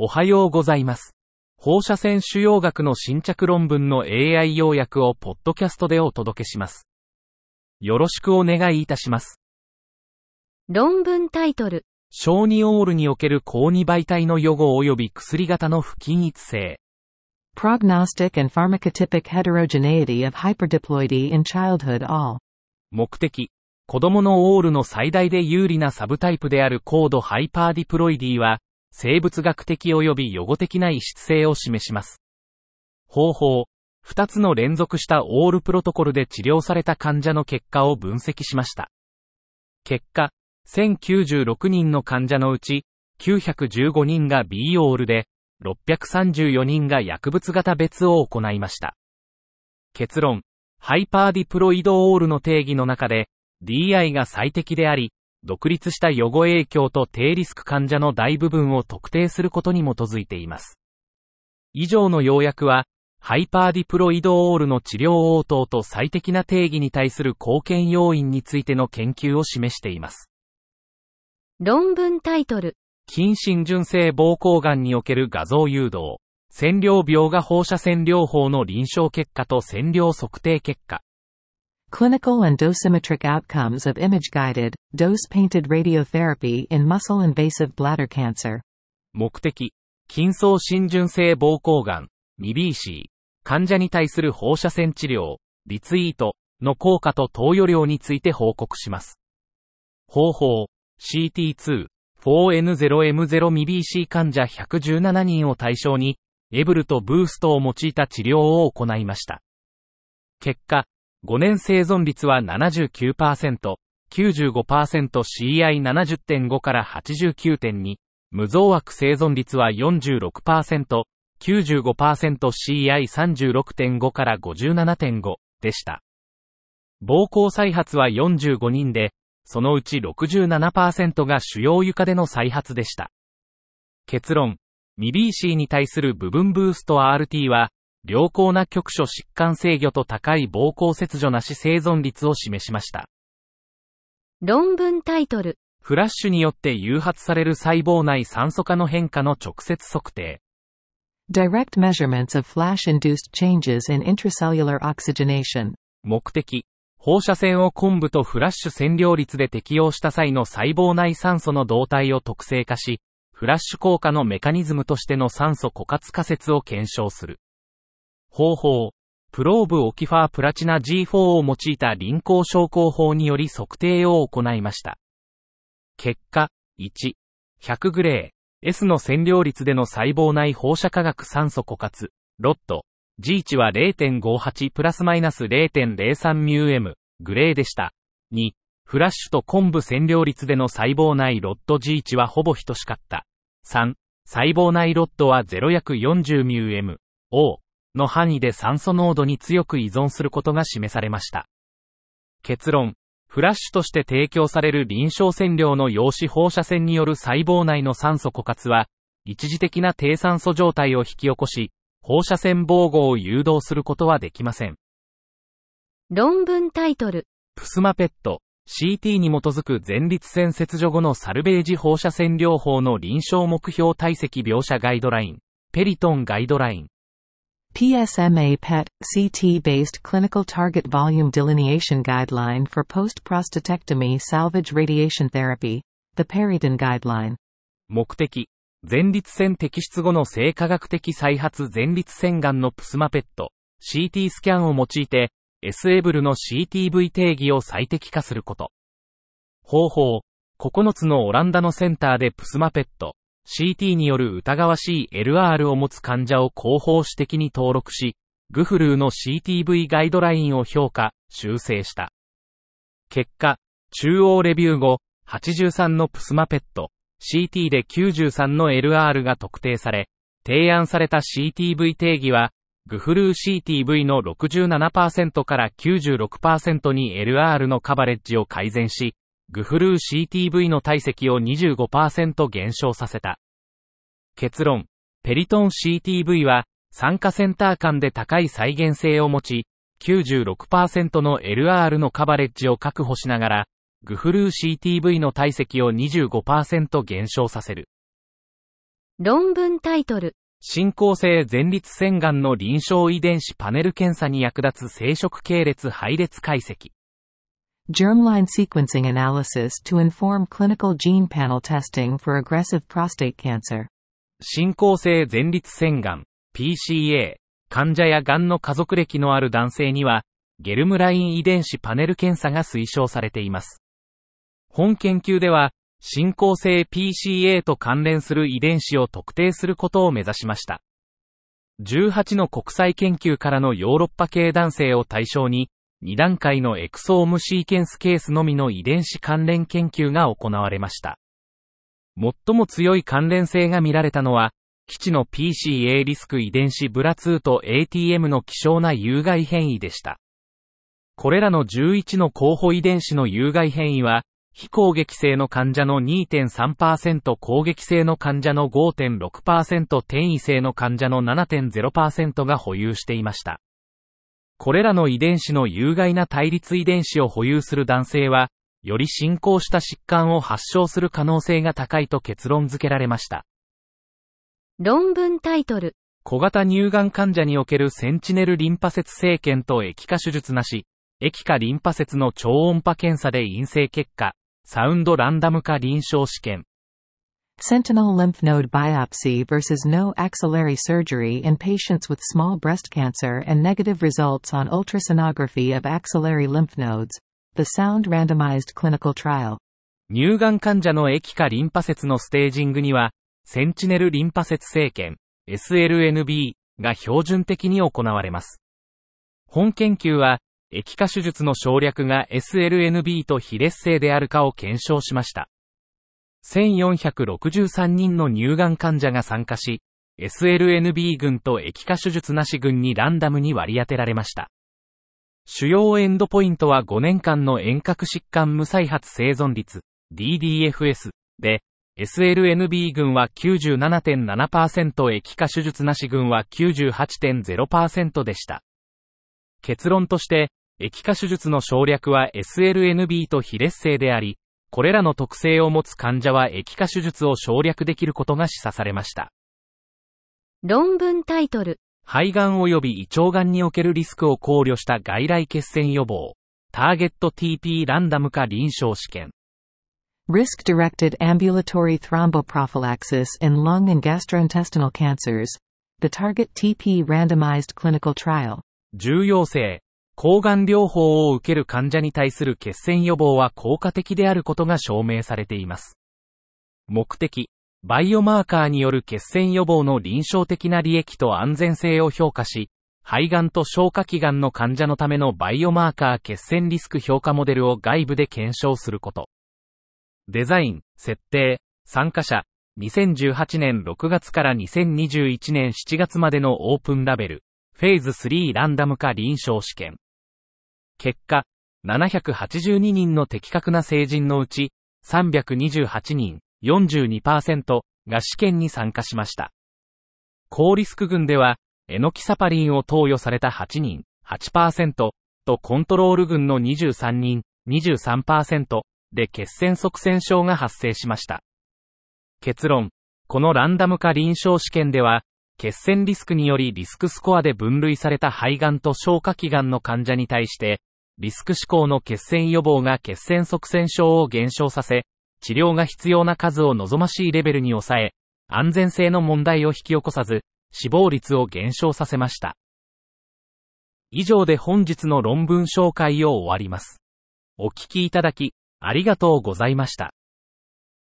おはようございます。放射線腫瘍学の新着論文の AI 要約をポッドキャストでお届けします。よろしくお願いいたします。論文タイトル。小児 ALL における高2倍体の予後及び薬型の不均一性。Prognostic and pharmacotypic heterogeneity of hyperdiploidy in childhood ALL. 目的。子供の ALL の最大で有利なサブタイプである高度 hyperdiploidy は、生物学的及び予後的な異質性を示します。方法。二つの連続したオールプロトコルで治療された患者の結果を分析しました。結果、1096人の患者のうち、915人が B オールで、634人が薬物型別を行いました。結論。ハイパーディプロイドオールの定義の中で、DI が最適であり、独立した予後影響と低リスク患者の大部分を特定することに基づいています。以上の要約は、ハイパーディプロイドオールの治療応答と最適な定義に対する貢献要因についての研究を示しています。論文タイトル。近親純性膀胱癌における画像誘導、線量描画放射線療法の臨床結果と線量測定結果。Clinical and dosimetric outcomes of image-guided, dose-painted radiotherapy in muscle-invasive bladder cancer. 目的、筋層浸潤性膀胱癌、ミビーシー、患者に対する放射線治療、リツイートの効果と投与量について報告します。方法、CT2、4N0M0 ミビーシー患者117人を対象に、エブルとブーストを用いた治療を行いました。結果、5年生存率は79%、95% CI70.5 から89.2、無増悪生存率は46%、95% CI36.5 から57.5でした。膀胱再発は45人で、そのうち67%が主要床での再発でした。結論、ミビーシーに対する部分ブースト RT は、良好な局所疾患制御と高い膀胱切除なし生存率を示しました。論文タイトル。フラッシュによって誘発される細胞内酸素化の変化の直接測定。Direct measurements of flash-induced changes in intracellular oxygenation. 目的。放射線を昆布とフラッシュ線量率で適用した際の細胞内酸素の動態を特性化し、フラッシュ効果のメカニズムとしての酸素枯渇仮説を検証する。方法。プローブオキファープラチナ G4 を用いた臨床症候法により測定を行いました。結果、1、100グレー、S の線量率での細胞内放射化学酸素枯渇、ロット、G 値は0.58プラスマイナス0.03ミュー M、グレーでした。2、フラッシュと昆布線量率での細胞内ロット G 値はほぼ等しかった。3、細胞内ロットは0約40ミュー M、O の範囲で酸素濃度に強く依存することが示されました。結論、フラッシュとして提供される臨床線量の陽子放射線による細胞内の酸素枯渇は、一時的な低酸素状態を引き起こし、放射線防護を誘導することはできません。論文タイトル。プスマペット、CT に基づく前立腺切除後のサルベージ放射線療法の臨床目標体積描写ガイドライン、ペリトンガイドライン。PSMA PET, CT-based clinical target volume delineation guideline for post-prostatectomy salvage radiation therapy, the Periton Guideline. 目的、前立腺摘出後の性科学的再発前立腺癌のプスマペット、CT スキャンを用いて、S エブルの CTV 定義を最適化すること。方法、9つのオランダのセンターでプスマペット、CT による疑わしい LR を持つ患者を広報指摘に登録し、グフルーの CTV ガイドラインを評価、修正した。結果、中央レビュー後、83のプスマペット、CT で93の LR が特定され、提案された CTV 定義は、グフルー CTV の67%から96%に LR のカバレッジを改善し、グフルー CTV の体積を25%減少させた。結論、ペリトン CTV は、酸化センター間で高い再現性を持ち、96%の LR のカバレッジを確保しながら、グフルー CTV の体積を25%減少させる。論文タイトル。進行性前立腺がんの臨床遺伝子パネル検査に役立つ生殖系列配列解析。Germline sequencing analysis to inform clinical gene panel testing for aggressive prostate cancer. 進行性前立腺がん、PCA、患者やがんの家族歴のある男性には、ゲルムライン遺伝子パネル検査が推奨されています。本研究では、進行性 PCA と関連する遺伝子を特定することを目指しました。18の国際研究からのヨーロッパ系男性を対象に、2段階のエクソームシーケンスケースのみの遺伝子関連研究が行われました。最も強い関連性が見られたのは、基地の PCA リスク遺伝子ブラ2と ATM の希少な有害変異でした。これらの11の候補遺伝子の有害変異は、非攻撃性の患者の2.3%攻撃性の患者の5.6%転移性の患者の7.0%が保有していました。これらの遺伝子の有害な対立遺伝子を保有する男性は、より進行した疾患を発症する可能性が高いと結論付けられました。論文タイトル。小型乳がん患者におけるセンチネルリンパ節生検と液化手術なし、液化リンパ節の超音波検査で陰性結果、サウンドランダム化臨床試験。Sentinel lymph node biopsy versus no axillary surgery in patients with small breast cancer and negative results on ultrasonography of axillary lymph nodes. The Sound Randomized Clinical Trial. 乳がん患者の液化リンパ節のステージングには、センチネルリンパ節生検、SLNB が標準的に行われます。本研究は、液化手術の省略が SLNB と非劣性であるかを検証しました。1463人の乳がん患者が参加し、SLNB 群と液化手術なし群にランダムに割り当てられました。主要エンドポイントは5年間の遠隔疾患無再発生存率、DDFS で、SLNB 群は97.7%液化手術なし群は98.0%でした。結論として、液化手術の省略は SLNB と非劣性であり、これらの特性を持つ患者は液化手術を省略できることが示唆されました。論文タイトル。肺がん及び胃腸がんにおけるリスクを考慮した外来血栓予防。ターゲット TP ランダム化臨床試験。Risk-directed ambulatory thromboprophylaxis in lung and gastrointestinal cancers. The Target TP randomized clinical trial. 重要性。抗がん療法を受ける患者に対する血栓予防は効果的であることが証明されています。目的、バイオマーカーによる血栓予防の臨床的な利益と安全性を評価し、肺がんと消化器がんの患者のためのバイオマーカー血栓リスク評価モデルを外部で検証すること。デザイン、設定、参加者、2018年6月から2021年7月までのオープンラベル、フェーズ3ランダム化臨床試験。結果、782人の的確な成人のうち、328人、42%が試験に参加しました。高リスク群では、エノキサパリンを投与された8人、8%とコントロール群の23人、23%で血栓側栓症が発生しました。結論、このランダム化臨床試験では、血栓リスクによりリスクスコアで分類された肺がんと消化器がんの患者に対して、リスク志向の血栓予防が血栓側栓症を減少させ、治療が必要な数を望ましいレベルに抑え、安全性の問題を引き起こさず、死亡率を減少させました。以上で本日の論文紹介を終わります。お聞きいただき、ありがとうございました。